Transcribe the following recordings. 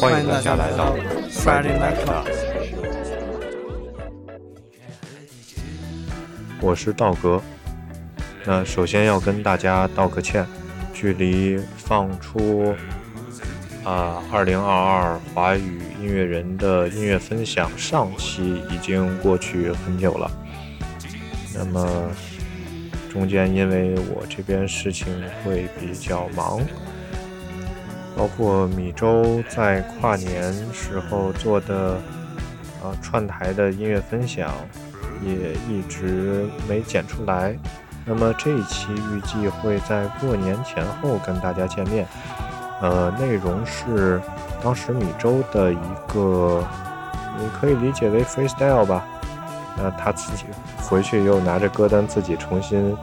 欢迎大家来到 Friday Night Club。我是道格。那首先要跟大家道个歉，距离放出啊二零二二华语音乐人的音乐分享上期已经过去很久了。那么中间因为我这边事情会比较忙。包括米周在跨年时候做的啊串台的音乐分享，也一直没剪出来。那么这一期预计会在过年前后跟大家见面。呃，内容是当时米周的一个，你可以理解为 freestyle 吧。那他自己回去又拿着歌单自己重新。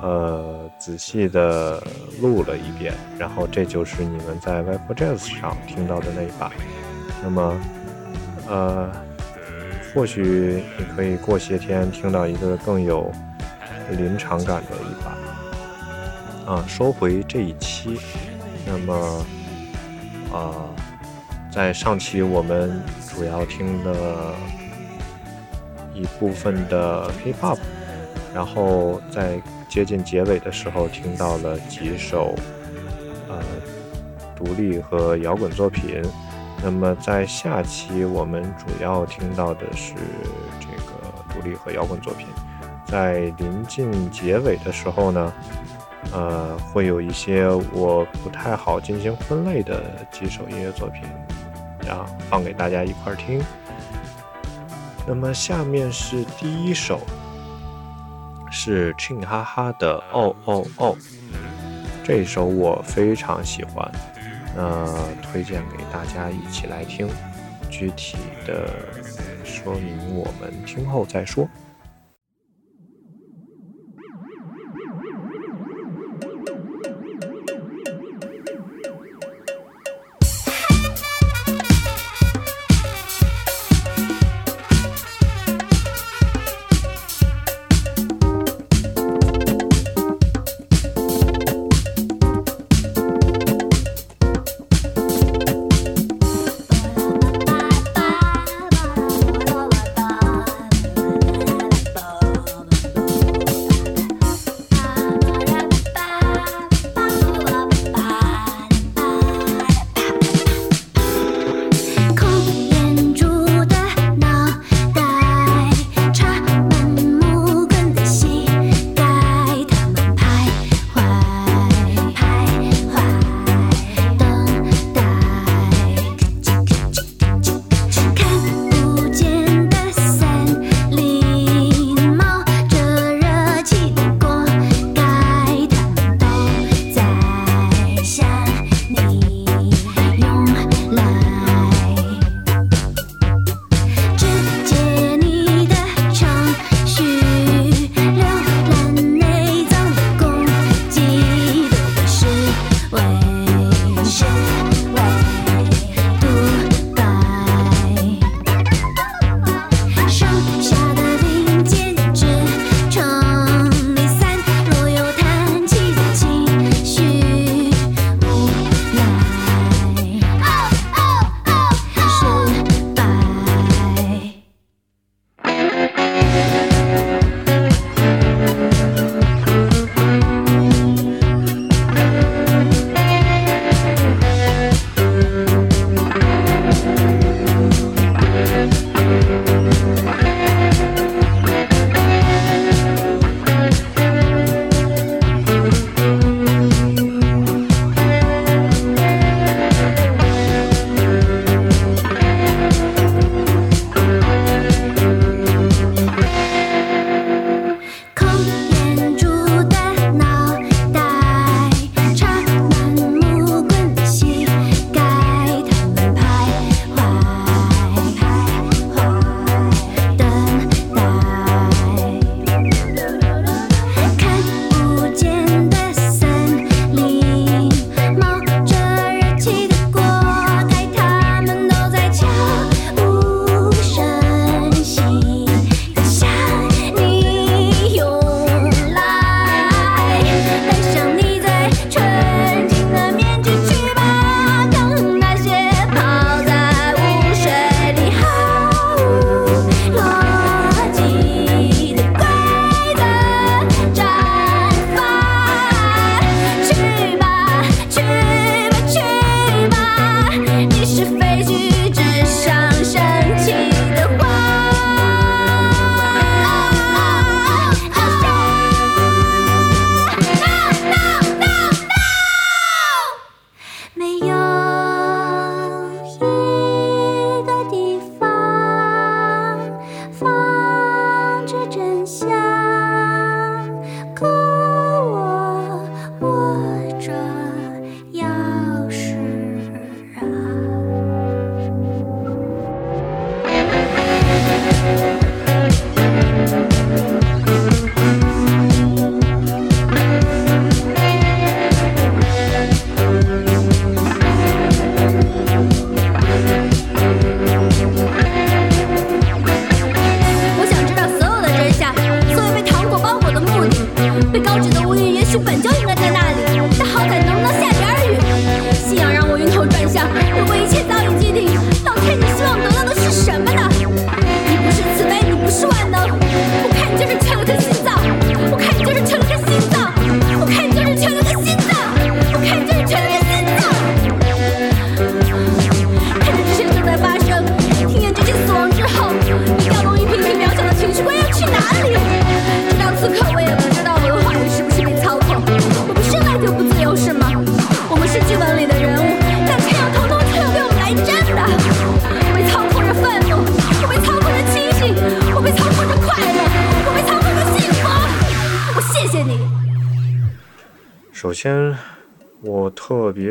呃，仔细的录了一遍，然后这就是你们在 v i p Jazz 上听到的那一把。那么，呃，或许你可以过些天听到一个更有临场感的一把。啊，收回这一期。那么，啊，在上期我们主要听的一部分的 Hip Hop，然后在。接近结尾的时候，听到了几首呃独立和摇滚作品。那么在下期，我们主要听到的是这个独立和摇滚作品。在临近结尾的时候呢，呃，会有一些我不太好进行分类的几首音乐作品，然后放给大家一块听。那么下面是第一首。是庆哈哈的哦哦哦，这一首我非常喜欢，呃，推荐给大家一起来听。具体的说明我们听后再说。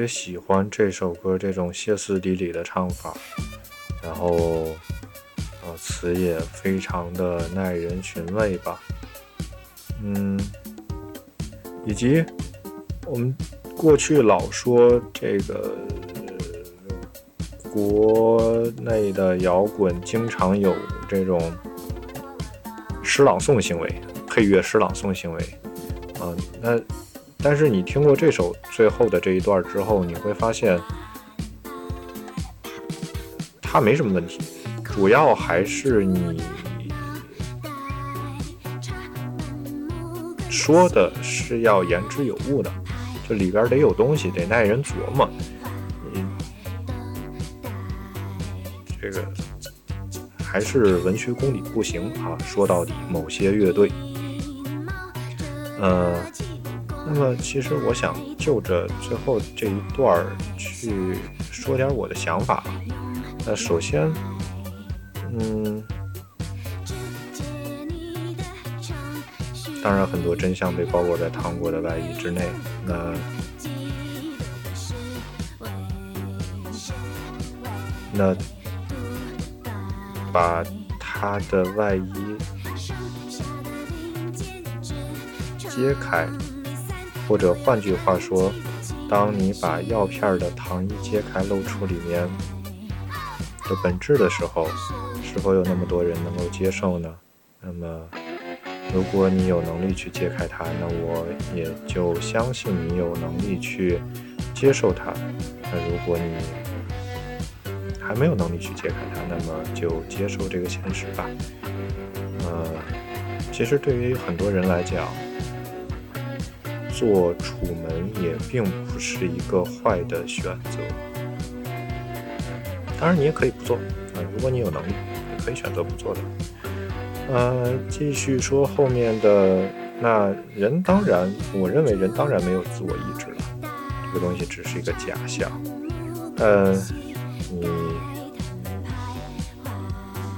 喜欢这首歌这种歇斯底里的唱法，然后，呃，词也非常的耐人寻味吧。嗯，以及我们过去老说这个呃国内的摇滚经常有这种诗朗诵行为，配乐诗朗诵行为，啊、那但是你听过这首最后的这一段之后，你会发现它没什么问题，主要还是你说的是要言之有物的，这里边得有东西，得耐人琢磨。你这个还是文学功底不行啊！说到底，某些乐队，呃。那么，其实我想就着最后这一段儿去说点我的想法。那首先，嗯，当然很多真相被包裹在糖果的外衣之内。那，那把它的外衣揭开。或者换句话说，当你把药片的糖衣揭开，露出里面的本质的时候，是否有那么多人能够接受呢？那么，如果你有能力去揭开它，那我也就相信你有能力去接受它。那如果你还没有能力去揭开它，那么就接受这个现实吧。呃，其实对于很多人来讲，做楚门也并不是一个坏的选择，当然你也可以不做啊、如果你有能力，也可以选择不做的。呃，继续说后面的那人，当然，我认为人当然没有自我意志了，这个东西只是一个假象。呃，你，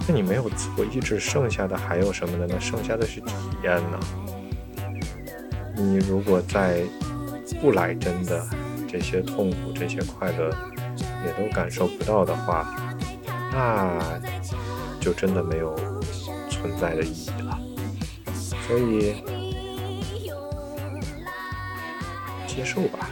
那你没有自我意志，剩下的还有什么呢？那剩下的是体验呢？你如果在不来真的这些痛苦、这些快乐也都感受不到的话，那就真的没有存在的意义了。所以接受吧。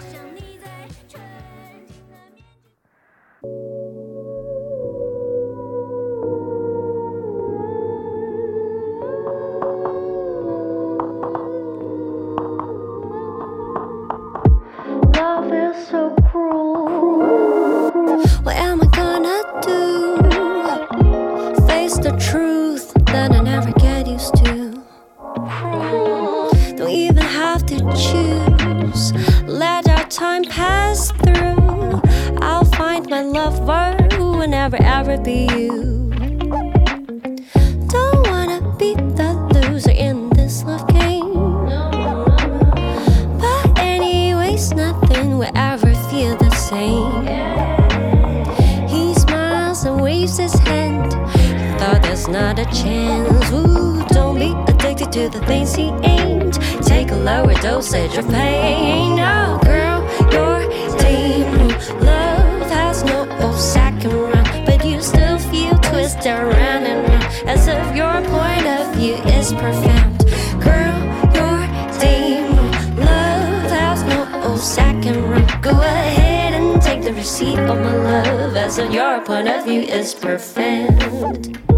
Take a lower dosage of pain. Oh, girl, your demon love has no second run, but you still feel twisted around and round as if your point of view is profound. Girl, your demon love has no second run. Go ahead and take the receipt of my love as if your point of view is profound.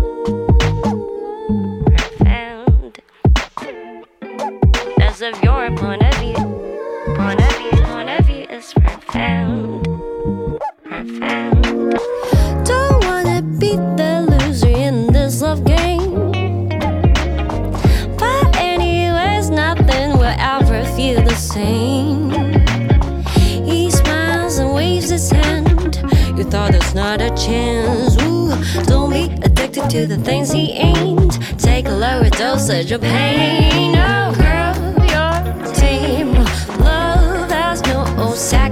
Mon avis, mon avis is profound. Profound. Don't wanna be the loser in this love game. But, nothing will ever feel the same. He smiles and waves his hand. You thought there's not a chance. Ooh, don't be addicted to the things he ain't. Take a lower dosage of pain. Oh,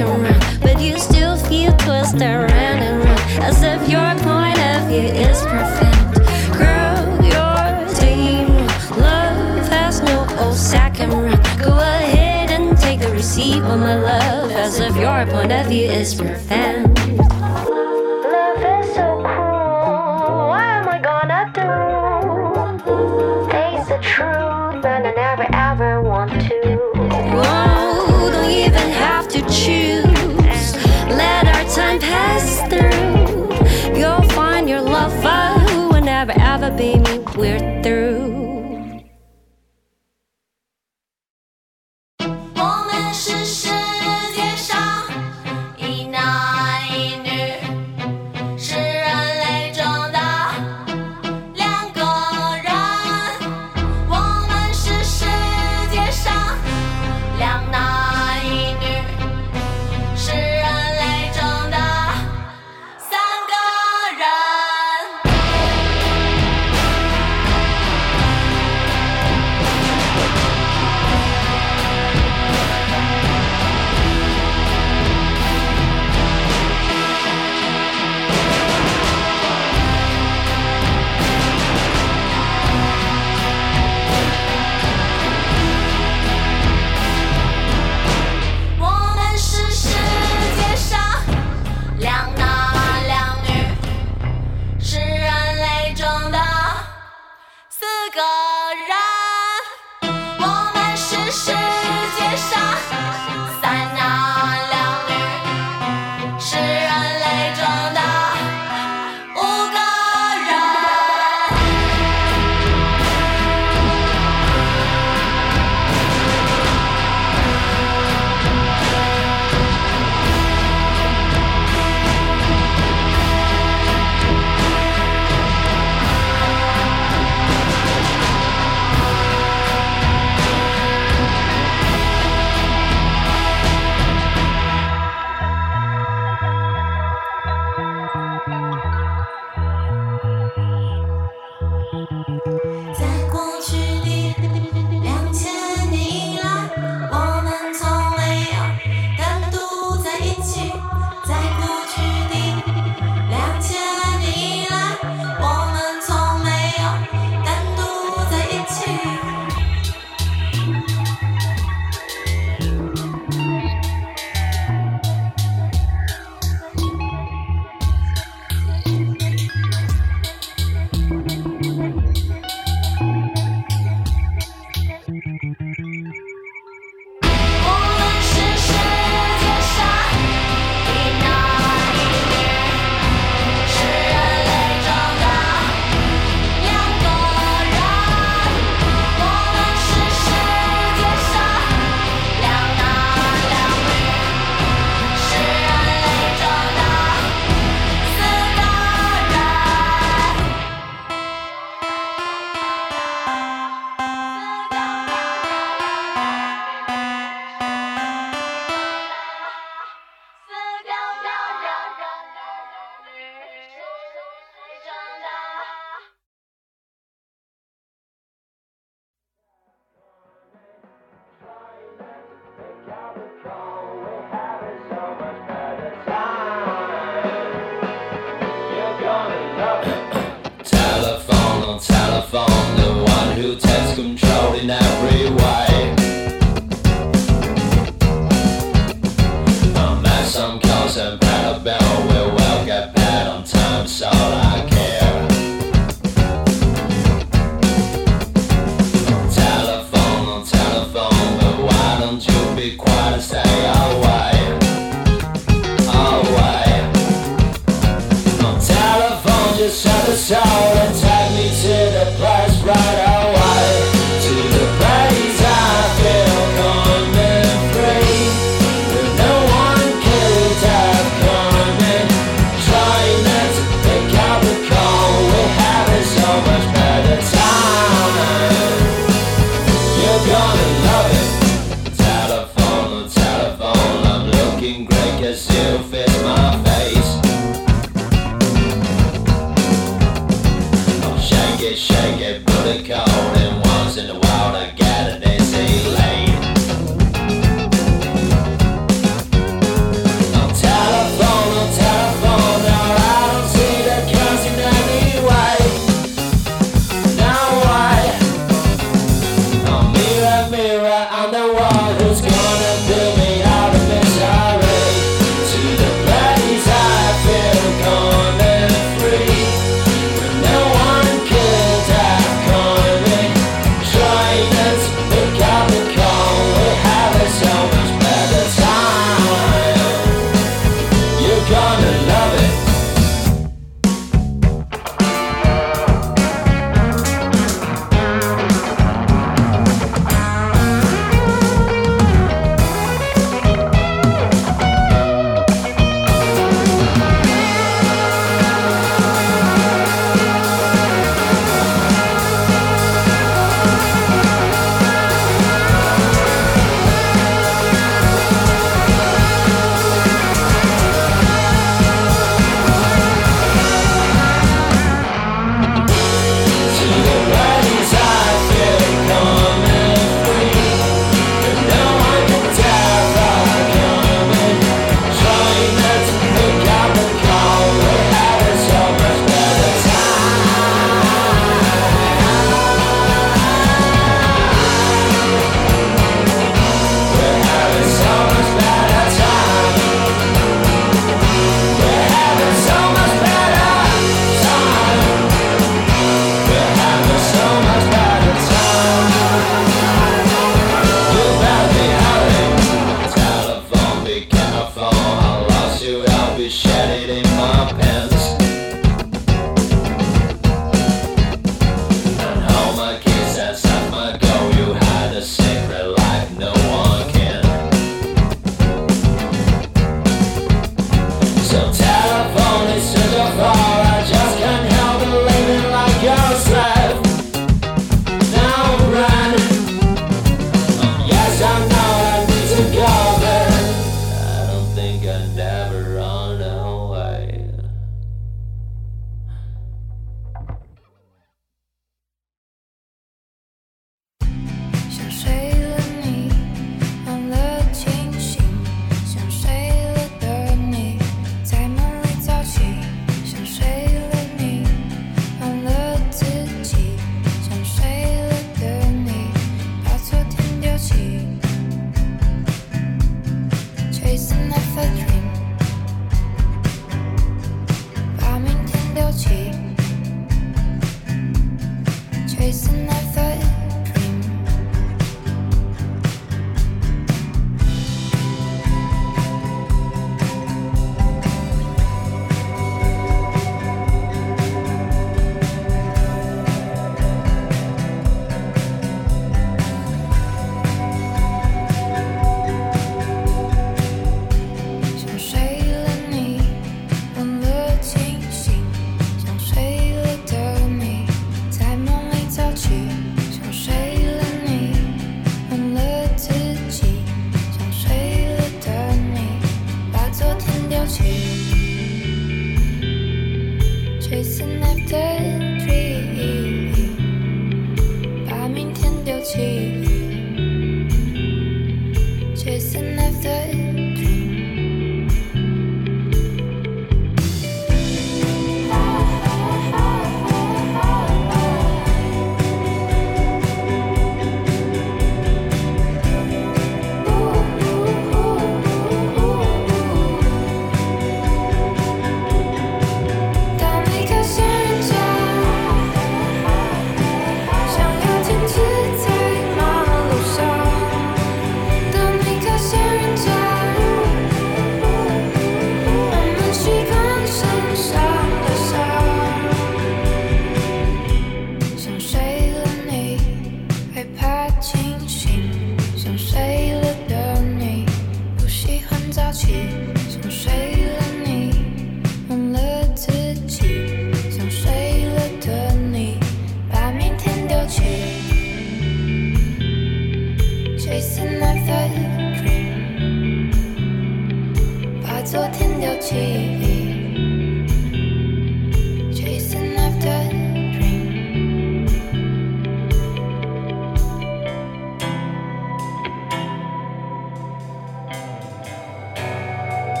and but you still feel twisted round and round, as if your point of view is profound. Girl, you're team love has no old second round. Go ahead and take the receipt of my love, as if your point of view is profound. choose. Let our time pass through. You'll find your lover who oh, will never ever be me. We're through.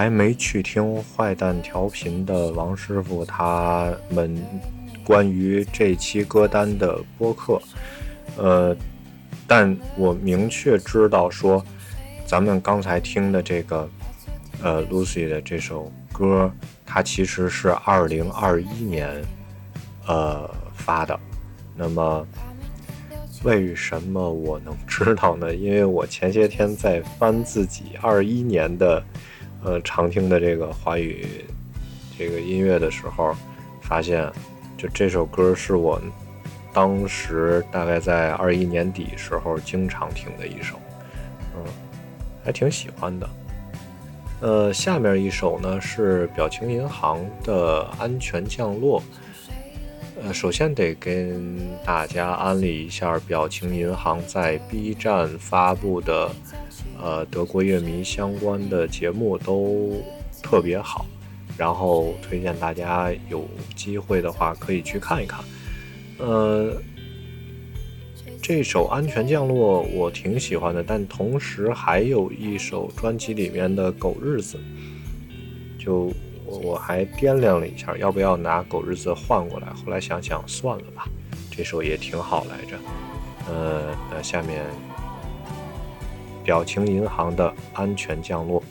还没去听坏蛋调频的王师傅他们关于这期歌单的播客，呃，但我明确知道说，咱们刚才听的这个呃 Lucy 的这首歌，它其实是二零二一年呃发的。那么为什么我能知道呢？因为我前些天在翻自己二一年的呃常听的这个华语这个音乐的时候，发现就这首歌是我当时大概在二一年底时候经常听的一首，嗯，还挺喜欢的。呃，下面一首呢是表情银行的《安全降落》。呃，首先得跟大家安利一下表情银行在 B 站发布的，呃，德国乐迷相关的节目都特别好，然后推荐大家有机会的话可以去看一看。呃，这首《安全降落》我挺喜欢的，但同时还有一首专辑里面的《狗日子》，就。我我还掂量了一下，要不要拿《狗日子》换过来，后来想想算了吧，这首也挺好来着。呃，那下面表情银行的安全降落。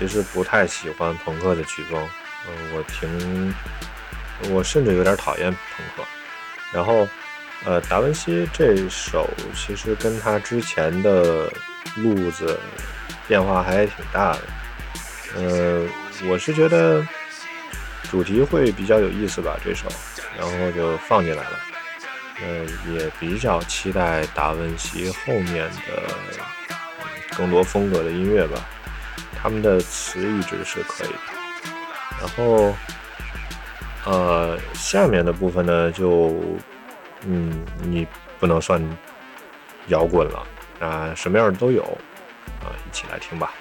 其实不太喜欢朋克的曲风，嗯、我挺，我甚至有点讨厌朋克。然后，呃，达文西这首其实跟他之前的路子变化还挺大的。呃，我是觉得主题会比较有意思吧，这首，然后就放进来了。呃，也比较期待达文西后面的更多风格的音乐吧。他们的词一直是可以的。然后，呃，下面的部分呢，就，嗯，你不能算摇滚了啊，什么样的都有啊，一起来听吧。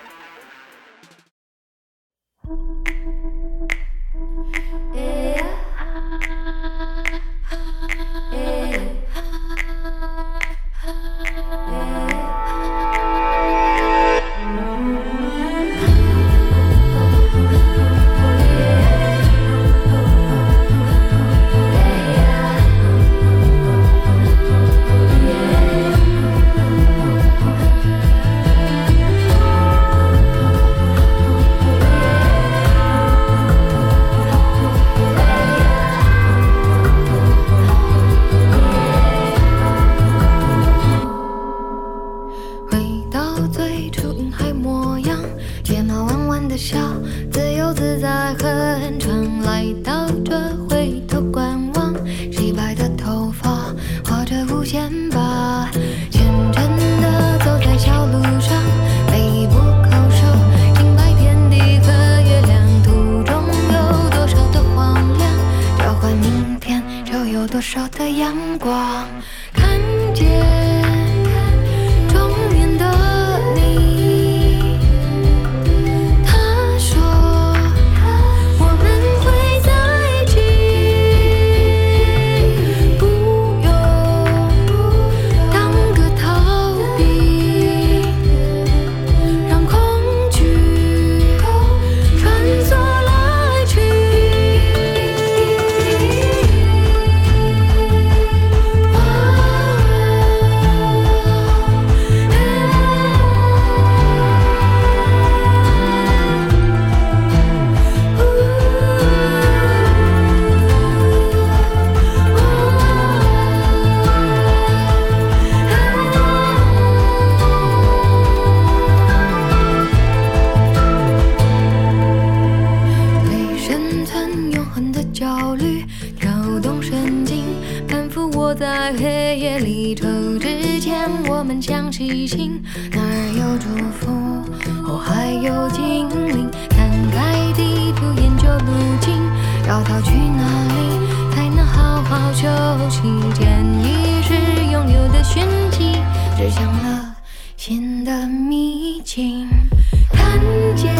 要逃去哪里才能好好休息？见一时拥有的玄机，指向了新的秘境。看见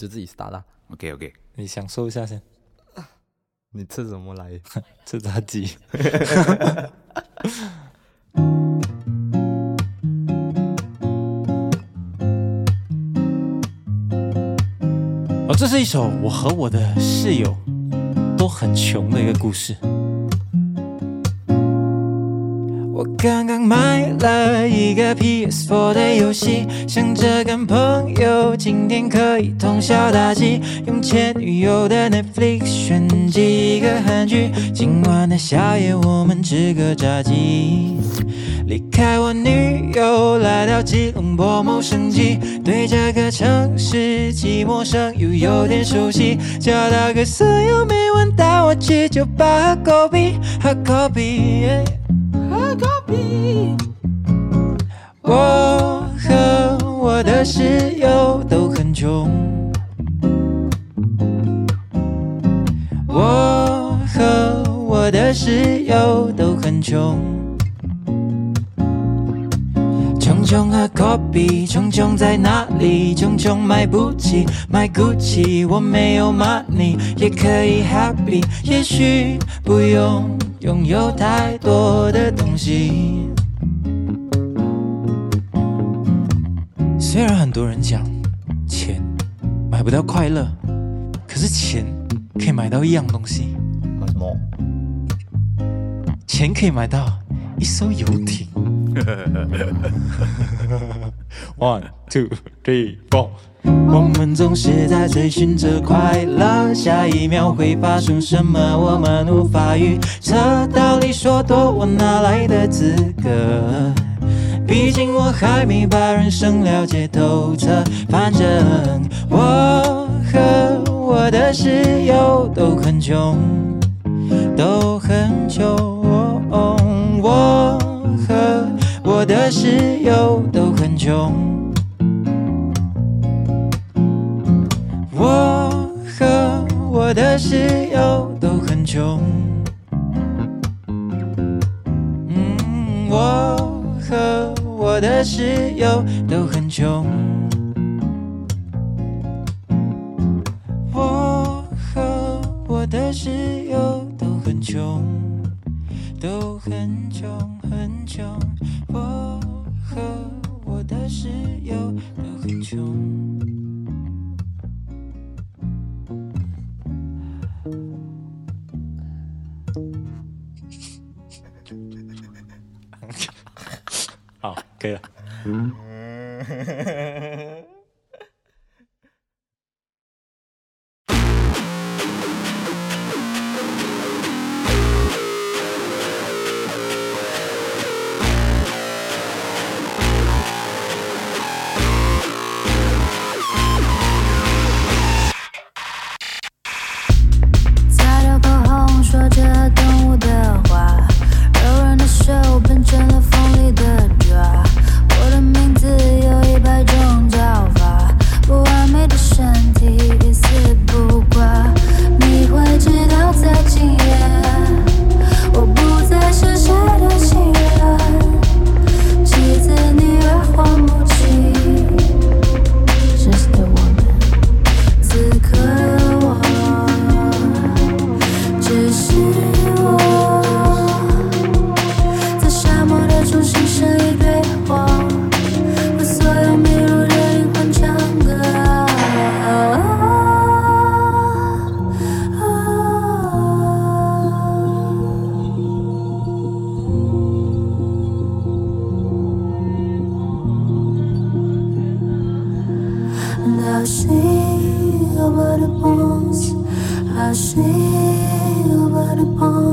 就自己 start 啦。OK OK，你享受一下先。你吃什么来？吃炸鸡。哦，这是一首我和我的室友都很穷的一个故事。我刚刚买了一个 PS4 的游戏，想着跟朋友今天可以通宵打机，用前女友的 Netflix 选几个韩剧，今晚的宵夜我们吃个炸鸡。离开我女友，来到吉隆坡某生记，对这个城市既陌生又有点熟悉。叫到个室友每晚带我去酒吧喝狗币，喝狗币，喝狗币。我和我的室友都很穷，我和我的室友都很穷。穷穷喝 coffee，穷穷在哪里？穷穷买不起，买 Gucci，我没有 money，也可以 happy，也许不用拥有太多的东西。虽然很多人讲钱买不到快乐，可是钱可以买到一样东西，买什么？钱可以买到一艘游艇。One, two, three, four。我们总是在追寻着快乐，下一秒会发生什么，我们无法预测。道理说多，我哪来的资格？毕竟我还没把人生了解透彻。反正我和我的室友都很穷，都很穷。室友都很穷。我和我的室友都很穷。嗯，我和我的室友都很穷。Okay. I see your the bones. I see your the bones.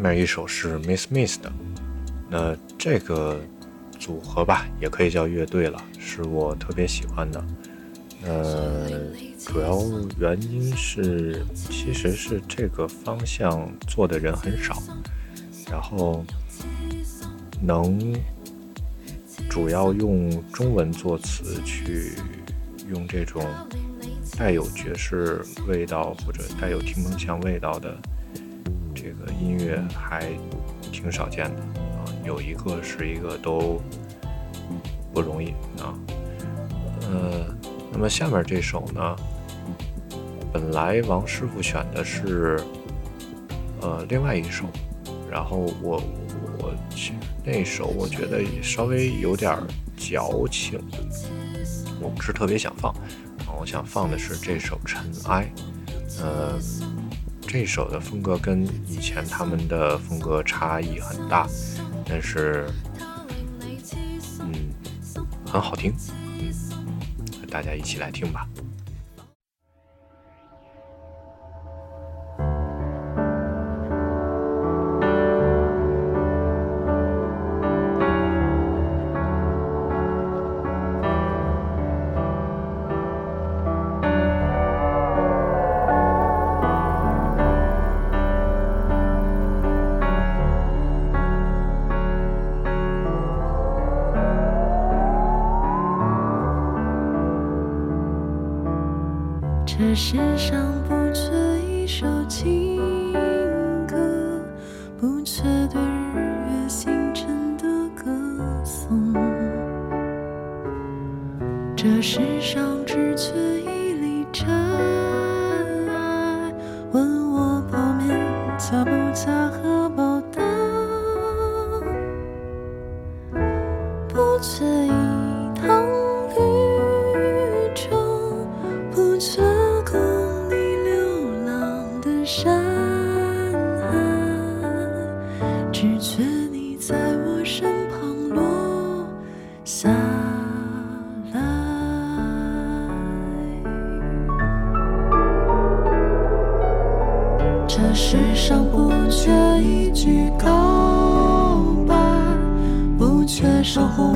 下面一首是 Miss Miss 的，那这个组合吧，也可以叫乐队了，是我特别喜欢的。呃，主要原因是，其实是这个方向做的人很少，然后能主要用中文作词去用这种带有爵士味道或者带有听风墙味道的音乐还挺少见的啊，有一个是一个都不容易啊，呃。那么下面这首呢，本来王师傅选的是呃另外一首，然后我我那首我觉得稍微有点矫情，我不是特别想放，啊，我想放的是这首《尘埃》，呃，这首的风格跟以前他们的风格差异很大，但是嗯很好听。嗯大家一起来听吧。缺一句告白，不缺守候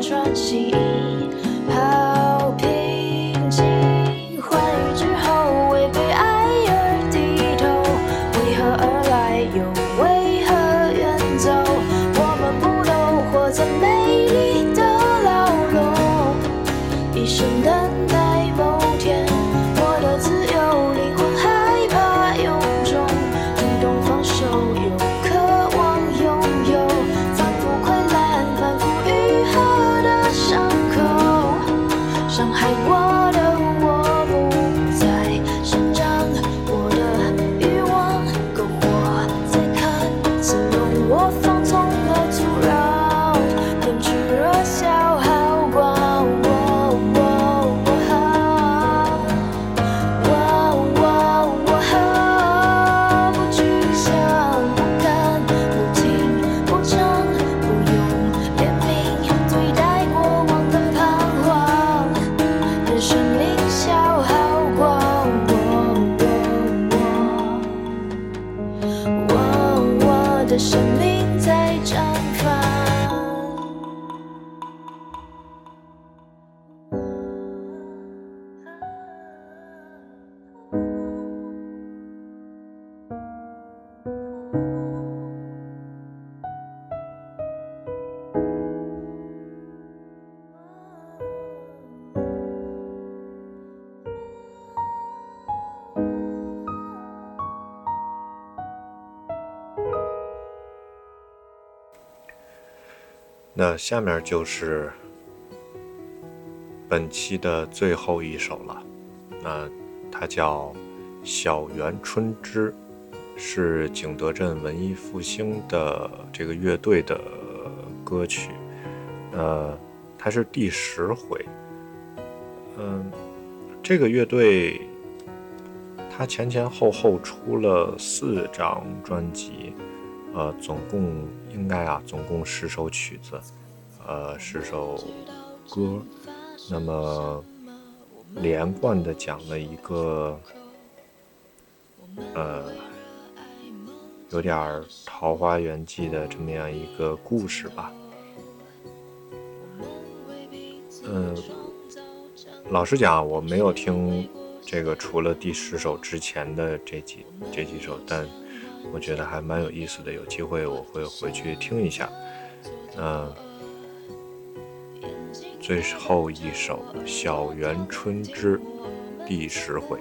穿行下面就是本期的最后一首了，那它叫《小园春之》，是景德镇文艺复兴的这个乐队的歌曲，呃，它是第十回，嗯，这个乐队它前前后后出了四张专辑，呃，总共应该啊，总共十首曲子，呃，十首歌，那么连贯的讲了一个，呃，有点《桃花源记》的这么样一个故事吧。嗯，老实讲，我没有听这个除了第十首之前的这几这几首，但我觉得还蛮有意思的。有机会我会回去听一下。嗯，最后一首《小园春之》第十回。